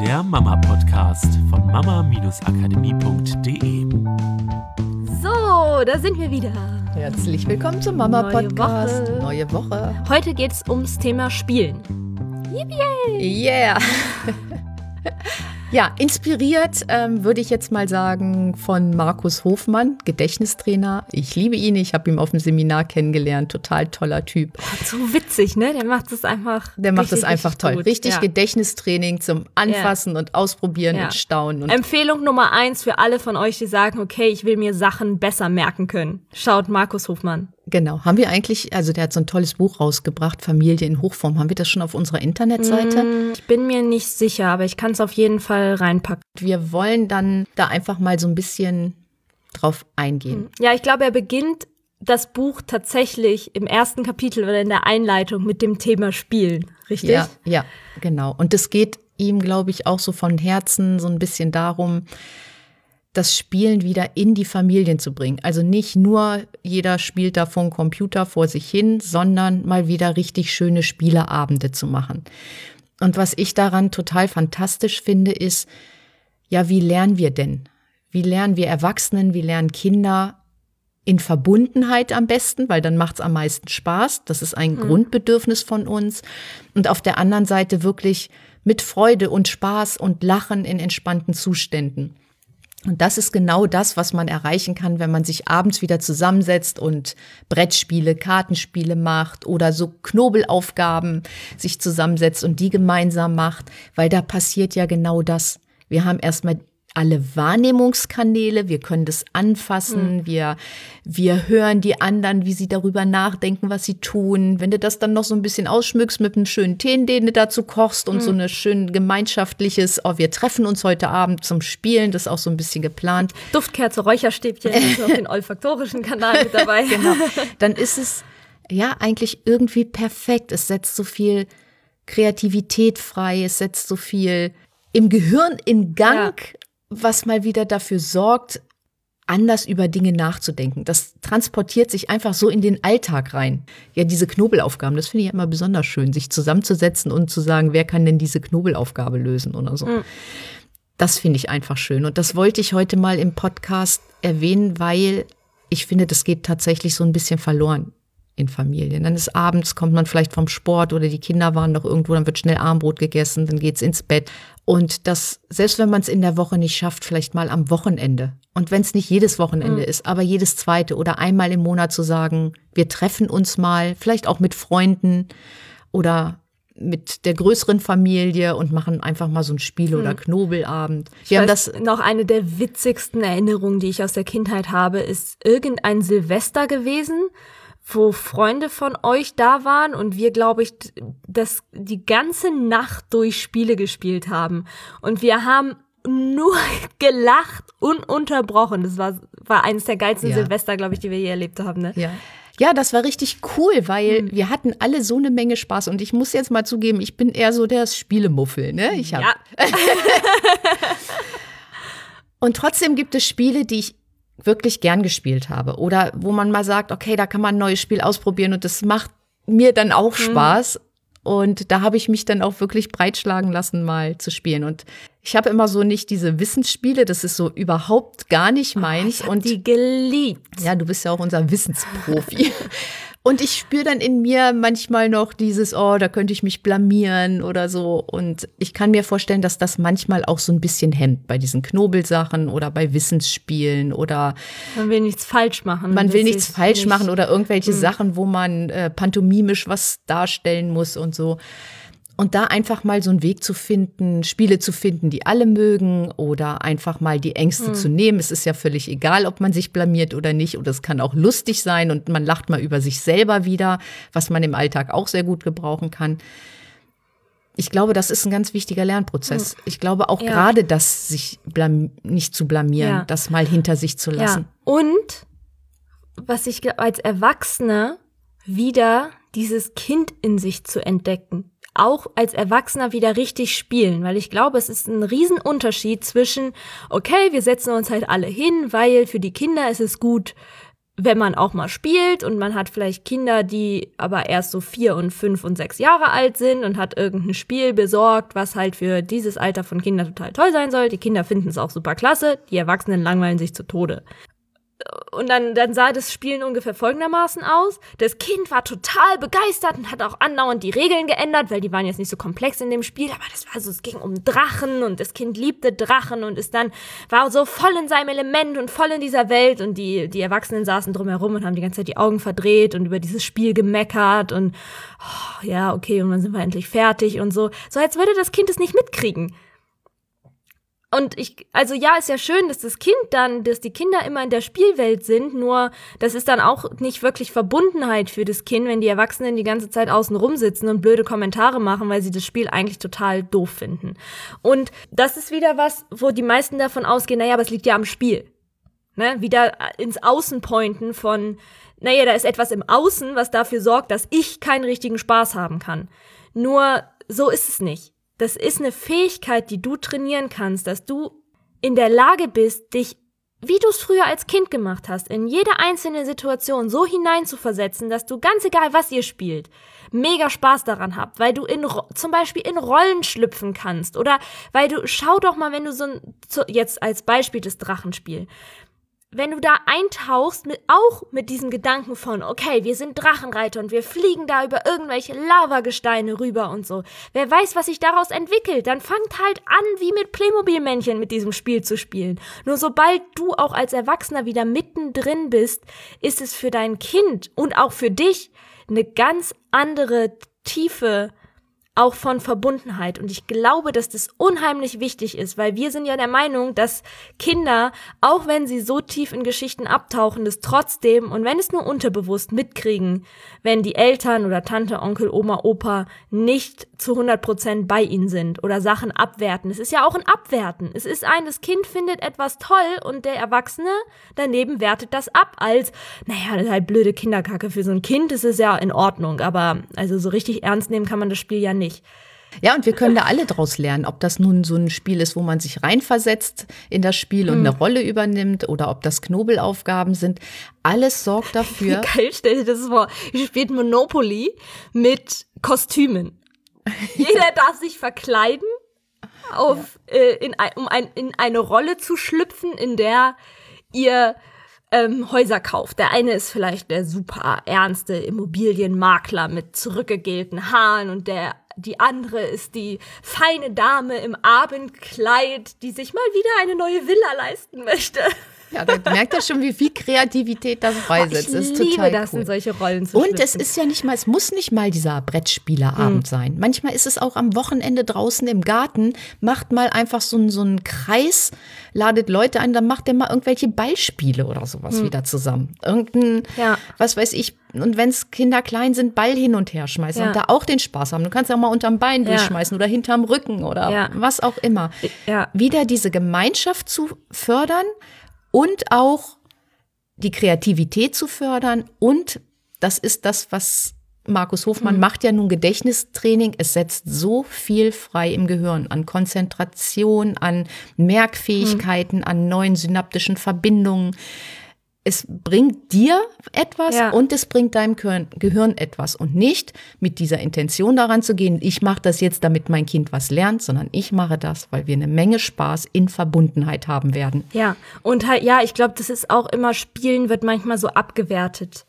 der Mama-Podcast von mama-akademie.de. So, da sind wir wieder. Herzlich willkommen zum Mama-Podcast. Neue Woche. Neue Woche. Heute geht es ums Thema Spielen. Yeah. Ja, inspiriert ähm, würde ich jetzt mal sagen von Markus Hofmann, Gedächtnistrainer. Ich liebe ihn, ich habe ihn auf dem Seminar kennengelernt. Total toller Typ. So witzig, ne? Der macht es einfach. Der macht richtig, es einfach richtig toll. gut. Richtig Ja. Gedächtnistraining zum Anfassen und Ausprobieren Ja. und Staunen. Und Empfehlung Nummer eins für alle von euch, die sagen, okay, ich will mir Sachen besser merken können. Schaut Markus Hofmann. Genau, haben wir eigentlich, also der hat so ein tolles Buch rausgebracht, Familie in Hochform. Haben wir das schon auf unserer Internetseite? Hm, Ich bin mir nicht sicher, aber ich kann es auf jeden Fall reinpacken. Wir wollen dann da einfach mal so ein bisschen drauf eingehen. Ja, ich glaube, er beginnt das Buch tatsächlich im ersten Kapitel oder in der Einleitung mit dem Thema Spielen. Richtig? Ja, ja, genau. Und es geht ihm, glaube ich, auch so von Herzen so ein bisschen darum, das Spielen wieder in die Familien zu bringen. Also nicht nur jeder spielt da vor dem Computer vor sich hin, sondern mal wieder richtig schöne Spieleabende zu machen. Und was ich daran total fantastisch finde, ist, ja, wie lernen wir denn? Wie lernen wir Erwachsenen, wie lernen Kinder in Verbundenheit am besten, weil dann macht's am meisten Spaß. Das ist ein Grundbedürfnis von uns. Und auf der anderen Seite wirklich mit Freude und Spaß und Lachen in entspannten Zuständen. Und das ist genau das, was man erreichen kann, wenn man sich abends wieder zusammensetzt und Brettspiele, Kartenspiele macht oder so Knobelaufgaben sich zusammensetzt und die gemeinsam macht, weil da passiert ja genau das. Wir haben erstmal alle Wahrnehmungskanäle, wir können das anfassen, wir, wir hören die anderen, wie sie darüber nachdenken, was sie tun. Wenn du das dann noch so ein bisschen ausschmückst mit einem schönen Tee, den du dazu kochst und so eine schön gemeinschaftliches, oh, wir treffen uns heute Abend zum Spielen, das ist auch so ein bisschen geplant. Duftkerze, Räucherstäbchen, ist auf den olfaktorischen Kanal mit dabei. genau. Dann ist es ja eigentlich irgendwie perfekt. Es setzt so viel Kreativität frei, es setzt so viel im Gehirn in Gang, was mal wieder dafür sorgt, anders über Dinge nachzudenken. Das transportiert sich einfach so in den Alltag rein. Ja, diese Knobelaufgaben, das finde ich immer besonders schön, sich zusammenzusetzen und zu sagen, wer kann denn diese Knobelaufgabe lösen oder so. Das finde ich einfach schön. Und das wollte ich heute mal im Podcast erwähnen, weil ich finde, das geht tatsächlich so ein bisschen verloren in Familien. Dann ist abends, kommt man vielleicht vom Sport oder die Kinder waren noch irgendwo, dann wird schnell Armbrot gegessen, dann geht's ins Bett. Und das, selbst wenn man es in der Woche nicht schafft, vielleicht mal am Wochenende. Und wenn es nicht jedes Wochenende ist, aber jedes zweite oder einmal im Monat zu sagen, wir treffen uns mal, vielleicht auch mit Freunden oder mit der größeren Familie und machen einfach mal so ein Spiel- oder Knobelabend. Wir haben das noch eine der witzigsten Erinnerungen, die ich aus der Kindheit habe, ist irgendein Silvester gewesen, wo Freunde von euch da waren und wir, glaube ich, das die ganze Nacht durch Spiele gespielt haben. Und wir haben nur gelacht, ununterbrochen. Das war, war eines der geilsten Ja. Silvester, glaube ich, die wir je erlebt haben. Ne? Ja. Ja, das war richtig cool, weil wir hatten alle so eine Menge Spaß. Und ich muss jetzt mal zugeben, ich bin eher so der Spielemuffel. Ne? Ich hab, Ja, Und trotzdem gibt es Spiele, die ich wirklich gern gespielt habe. Oder wo man mal sagt, okay, da kann man ein neues Spiel ausprobieren und das macht mir dann auch Spaß. Und da habe ich mich dann auch wirklich breitschlagen lassen, mal zu spielen. Und ich habe immer so nicht diese Wissensspiele, das ist so überhaupt gar nicht meins. ich hab und die geliebt. Ja, du bist ja auch unser Wissensprofi. Und ich spüre dann in mir manchmal noch dieses, oh, da könnte ich mich blamieren oder so. Und ich kann mir vorstellen, dass das manchmal auch so ein bisschen hemmt bei diesen Knobelsachen oder bei Wissensspielen oder Man will nichts falsch machen. man will nichts falsch nicht- machen oder irgendwelche Sachen, wo man äh, pantomimisch was darstellen muss und so. Und da einfach mal so einen Weg zu finden, Spiele zu finden, die alle mögen oder einfach mal die Ängste zu nehmen. Es ist ja völlig egal, ob man sich blamiert oder nicht. Oder es kann auch lustig sein und man lacht mal über sich selber wieder, was man im Alltag auch sehr gut gebrauchen kann. Ich glaube, das ist ein ganz wichtiger Lernprozess. Ich glaube auch Ja. gerade das, sich nicht zu blamieren, Ja. das mal hinter sich zu lassen. Ja. Und was ich als Erwachsener wieder dieses Kind in sich zu entdecken. Auch als Erwachsener wieder richtig spielen, weil ich glaube, es ist ein Riesenunterschied zwischen, okay, wir setzen uns halt alle hin, weil für die Kinder ist es gut, wenn man auch mal spielt und man hat vielleicht Kinder, die aber erst so vier und fünf und sechs Jahre alt sind und hat irgendein Spiel besorgt, was halt für dieses Alter von Kindern total toll sein soll. Die Kinder finden es auch super klasse, die Erwachsenen langweilen sich zu Tode und dann, dann sah das Spielen ungefähr folgendermaßen aus. Das Kind war total begeistert und hat auch andauernd die Regeln geändert, weil die waren jetzt nicht so komplex in dem Spiel, aber das war so, es ging um Drachen und das Kind liebte Drachen und ist dann, war so voll in seinem Element und voll in dieser Welt und die, die Erwachsenen saßen drumherum und haben die ganze Zeit die Augen verdreht und über dieses Spiel gemeckert und, oh, ja, okay, und dann sind wir endlich fertig und so. So als würde das Kind es nicht mitkriegen. Und ich, also ja, ist ja schön, dass das Kind dann, dass die Kinder immer in der Spielwelt sind, nur das ist dann auch nicht wirklich Verbundenheit für das Kind, wenn die Erwachsenen die ganze Zeit außen rumsitzen und blöde Kommentare machen, weil sie das Spiel eigentlich total doof finden. Und das ist wieder was, wo die meisten davon ausgehen, naja, aber es liegt ja am Spiel. Ne? Wieder ins Außenpointen von, naja, da ist etwas im Außen, was dafür sorgt, dass ich keinen richtigen Spaß haben kann. Nur so ist es nicht das ist eine Fähigkeit, die du trainieren kannst, dass du in der Lage bist, dich, wie du es früher als Kind gemacht hast, in jede einzelne Situation so hineinzuversetzen, dass du ganz egal, was ihr spielt, mega Spaß daran habt, weil du in, zum Beispiel in Rollen schlüpfen kannst oder weil du, schau doch mal, wenn du so ein, jetzt als Beispiel das Drachenspiel, wenn du da eintauchst, mit, auch mit diesem Gedanken von, okay, wir sind Drachenreiter und wir fliegen da über irgendwelche Lavagesteine rüber und so. Wer weiß, was sich daraus entwickelt, dann fangt halt an, wie mit Playmobil-Männchen mit diesem Spiel zu spielen. Nur sobald du auch als Erwachsener wieder mittendrin bist, ist es für dein Kind und auch für dich eine ganz andere Tiefe auch von Verbundenheit. Und ich glaube, dass das unheimlich wichtig ist, weil wir sind ja der Meinung, dass Kinder, auch wenn sie so tief in Geschichten abtauchen, das trotzdem, und wenn es nur unterbewusst mitkriegen, wenn die Eltern oder Tante, Onkel, Oma, Opa nicht zu 100 Prozent bei ihnen sind oder Sachen abwerten. Es ist ja auch ein Abwerten. Es ist ein, das Kind findet etwas toll und der Erwachsene daneben wertet das ab als, naja, das ist halt blöde Kinderkacke. Für so ein Kind ist es ja in Ordnung, aber also so richtig ernst nehmen kann man das Spiel ja nicht nicht. Ja, und wir können da alle draus lernen, ob das nun so ein Spiel ist, wo man sich reinversetzt in das Spiel und eine Rolle übernimmt oder ob das Knobelaufgaben sind. Alles sorgt dafür. Wie geil, stell dir das vor. Ihr spielt Monopoly mit Kostümen. Jeder darf sich verkleiden, auf, ja. äh, in, um ein, in eine Rolle zu schlüpfen, in der ihr ähm, Häuser kauft. Der eine ist vielleicht der super ernste Immobilienmakler mit zurückgegelten Haaren und der die andere ist die feine Dame im Abendkleid, die sich mal wieder eine neue Villa leisten möchte. Ja, da merkt ihr schon, wie viel Kreativität das freisetzt. Oh, ich das liebe das, cool. in solche Rollen zu Und schlüpfen. es ist ja nicht mal, es muss nicht mal dieser Brettspielerabend mhm. sein. Manchmal ist es auch am Wochenende draußen im Garten, macht mal einfach so, so einen Kreis, ladet Leute ein, dann macht ihr mal irgendwelche Ballspiele oder sowas mhm. wieder zusammen. Irgendein, ja. was weiß ich, und wenn es Kinder klein sind, Ball hin und her schmeißen ja. und da auch den Spaß haben. Du kannst ja auch mal unterm Bein ja. durchschmeißen oder hinterm Rücken oder ja. was auch immer. Wieder diese Gemeinschaft zu fördern und auch die Kreativität zu fördern. Und das ist das, was Markus Hofmann mhm. macht ja nun Gedächtnistraining. Es setzt so viel frei im Gehirn an Konzentration, an Merkfähigkeiten, mhm. an neuen synaptischen Verbindungen es bringt dir etwas ja. und es bringt deinem Gehirn etwas und nicht mit dieser Intention daran zu gehen, ich mache das jetzt, damit mein Kind was lernt, sondern ich mache das, weil wir eine Menge Spaß in Verbundenheit haben werden. Ja, und halt, ja, ich glaube, das ist auch immer, Spielen wird manchmal so abgewertet.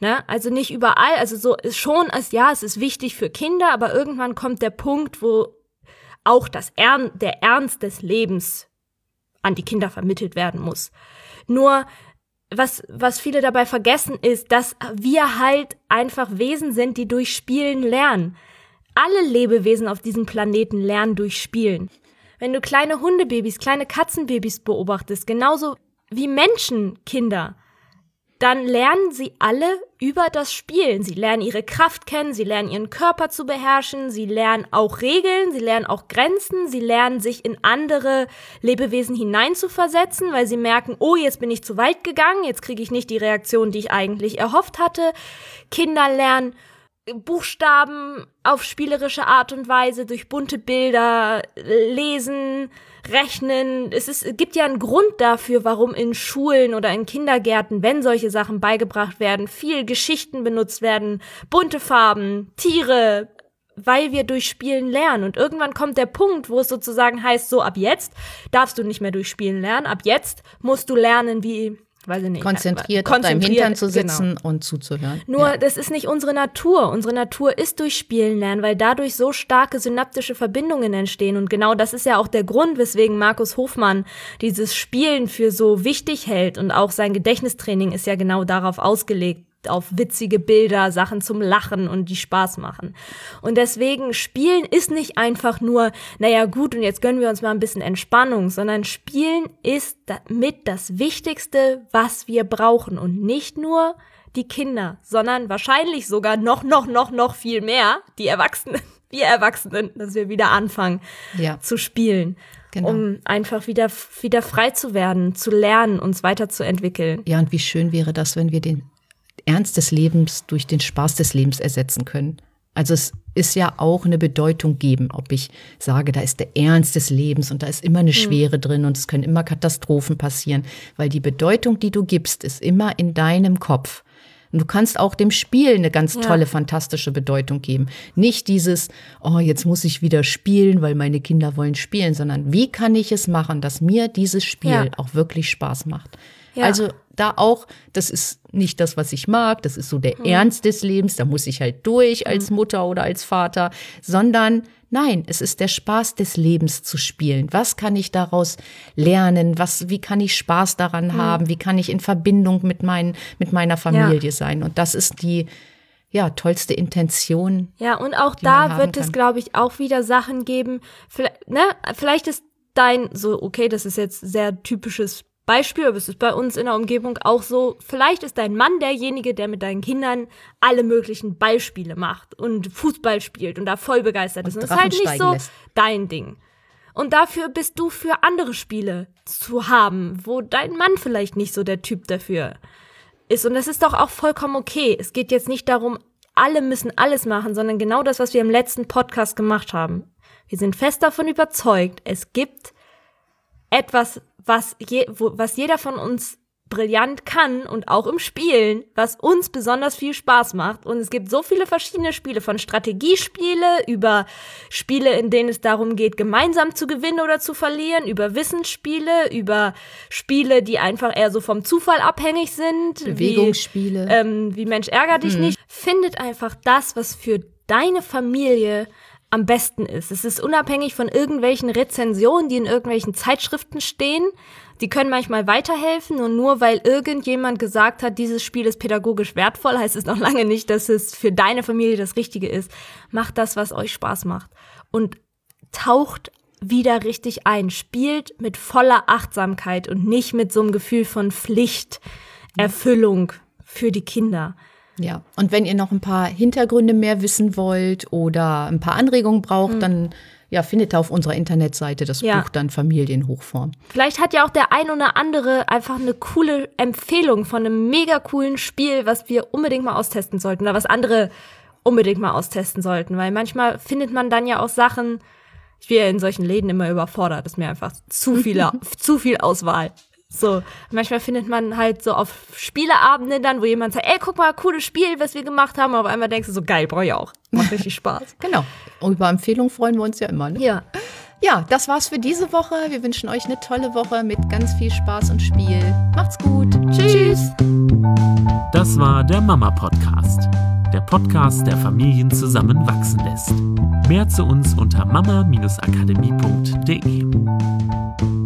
Ne? Also nicht überall, also so ist schon, als ja, es ist wichtig für Kinder, aber irgendwann kommt der Punkt, wo auch das Ern der Ernst des Lebens an die Kinder vermittelt werden muss. Nur was, was viele dabei vergessen, ist, dass wir halt einfach Wesen sind, die durch Spielen lernen. Alle Lebewesen auf diesem Planeten lernen durch Spielen. Wenn du kleine Hundebabys, kleine Katzenbabys beobachtest, genauso wie Menschenkinder, dann lernen sie alle über das Spielen. Sie lernen ihre Kraft kennen, sie lernen ihren Körper zu beherrschen, sie lernen auch Regeln, sie lernen auch Grenzen, sie lernen sich in andere Lebewesen hineinzuversetzen, weil sie merken, oh, jetzt bin ich zu weit gegangen, jetzt kriege ich nicht die Reaktion, die ich eigentlich erhofft hatte. Kinder lernen Buchstaben auf spielerische Art und Weise, durch bunte Bilder, lesen, rechnen. Es, ist, gibt ja einen Grund dafür, warum in Schulen oder in Kindergärten, wenn solche Sachen beigebracht werden, viel Geschichten benutzt werden, bunte Farben, Tiere, weil wir durch Spielen lernen. Und irgendwann kommt der Punkt, wo es sozusagen heißt, so ab jetzt darfst du nicht mehr durch Spielen lernen, ab jetzt musst du lernen, wie weiß ich nicht, konzentriert, konzentriert auf deinem Hintern zu sitzen genau. und zuzuhören. Nur, ja. das ist nicht unsere Natur. Unsere Natur ist durch Spielen lernen, weil dadurch so starke synaptische Verbindungen entstehen. Und genau das ist ja auch der Grund, weswegen Markus Hofmann dieses Spielen für so wichtig hält. Und auch sein Gedächtnistraining ist ja genau darauf ausgelegt, auf witzige Bilder, Sachen zum Lachen und die Spaß machen. Und deswegen Spielen ist nicht einfach nur, naja gut, und jetzt gönnen wir uns mal ein bisschen Entspannung, sondern Spielen ist mit das Wichtigste, was wir brauchen. Und nicht nur die Kinder, sondern wahrscheinlich sogar noch, noch, noch, noch viel mehr die Erwachsenen, wir Erwachsenen, dass wir wieder anfangen ja. zu spielen. Genau. um einfach wieder, wieder frei zu werden, zu lernen, uns weiterzuentwickeln. Ja, und wie schön wäre das, wenn wir den Ernst des Lebens durch den Spaß des Lebens ersetzen können. Also es ist ja auch eine Bedeutung geben, ob ich sage, da ist der Ernst des Lebens und da ist immer eine hm. Schwere mhm. drin und es können immer Katastrophen passieren, weil die Bedeutung, die du gibst, ist immer in deinem Kopf. Und du kannst auch dem Spiel eine ganz tolle, ja. fantastische Bedeutung geben. Nicht dieses, oh, jetzt muss ich wieder spielen, weil meine Kinder wollen spielen, sondern wie kann ich es machen, dass mir dieses Spiel ja. auch wirklich Spaß macht. Ja. Also da auch, das ist nicht das, was ich mag, das ist so der hm. Ernst des Lebens, da muss ich halt durch als hm. Mutter oder als Vater, sondern nein, es ist der Spaß des Lebens zu spielen. Was kann ich daraus lernen? Was, wie kann ich Spaß daran hm. haben? Wie kann ich in Verbindung mit, mein, mit meiner Familie ja. sein? Und das ist die, ja, tollste Intention. Ja, und auch da wird es, glaube ich, auch wieder Sachen geben. Vielleicht, ne, vielleicht ist dein, so, okay, das ist jetzt sehr typisches Beispiel, aber es ist bei uns in der Umgebung auch so, vielleicht ist dein Mann derjenige, der mit deinen Kindern alle möglichen Beispiele macht und Fußball spielt und da voll begeistert und ist. Und das ist halt nicht so lässt. dein Ding. Und dafür bist du für andere Spiele zu haben, wo dein Mann vielleicht nicht so der Typ dafür ist. Und das ist doch auch vollkommen okay. Es geht jetzt nicht darum, alle müssen alles machen, sondern genau das, was wir im letzten Podcast gemacht haben. Wir sind fest davon überzeugt, es gibt etwas, was, je, wo, was jeder von uns brillant kann und auch im Spielen, was uns besonders viel Spaß macht. Und es gibt so viele verschiedene Spiele, von Strategiespiele über Spiele, in denen es darum geht, gemeinsam zu gewinnen oder zu verlieren, über Wissensspiele, über Spiele, die einfach eher so vom Zufall abhängig sind. Bewegungsspiele. Wie, ähm, wie Mensch ärger dich hm. nicht. Findet einfach das, was für deine Familie am besten ist. Es ist unabhängig von irgendwelchen Rezensionen, die in irgendwelchen Zeitschriften stehen. Die können manchmal weiterhelfen und nur weil irgendjemand gesagt hat, dieses Spiel ist pädagogisch wertvoll, heißt es noch lange nicht, dass es für deine Familie das Richtige ist. Macht das, was euch Spaß macht. Und taucht wieder richtig ein. Spielt mit voller Achtsamkeit und nicht mit so einem Gefühl von Pflichterfüllung für die Kinder. Ja, und wenn ihr noch ein paar Hintergründe mehr wissen wollt oder ein paar Anregungen braucht, mhm. dann ja, findet ihr auf unserer Internetseite das ja. Buch dann Familienhochform. Vielleicht hat ja auch der ein oder andere einfach eine coole Empfehlung von einem mega coolen Spiel, was wir unbedingt mal austesten sollten oder was andere unbedingt mal austesten sollten, weil manchmal findet man dann ja auch Sachen, ich bin ja in solchen Läden immer überfordert, ist mir einfach zu viel, zu viel Auswahl. So, manchmal findet man halt so auf Spieleabende dann, wo jemand sagt, ey, guck mal, cooles Spiel, was wir gemacht haben. Aber einmal denkst du so, geil, brauche ich auch. Macht richtig Spaß. genau. Und über Empfehlungen freuen wir uns ja immer. Ne? Ja. Ja, das war's für diese Woche. Wir wünschen euch eine tolle Woche mit ganz viel Spaß und Spiel. Macht's gut. Tschüss. Das war der Mama Podcast. Der Podcast, der Familien zusammenwachsen lässt. Mehr zu uns unter mama-akademie.de.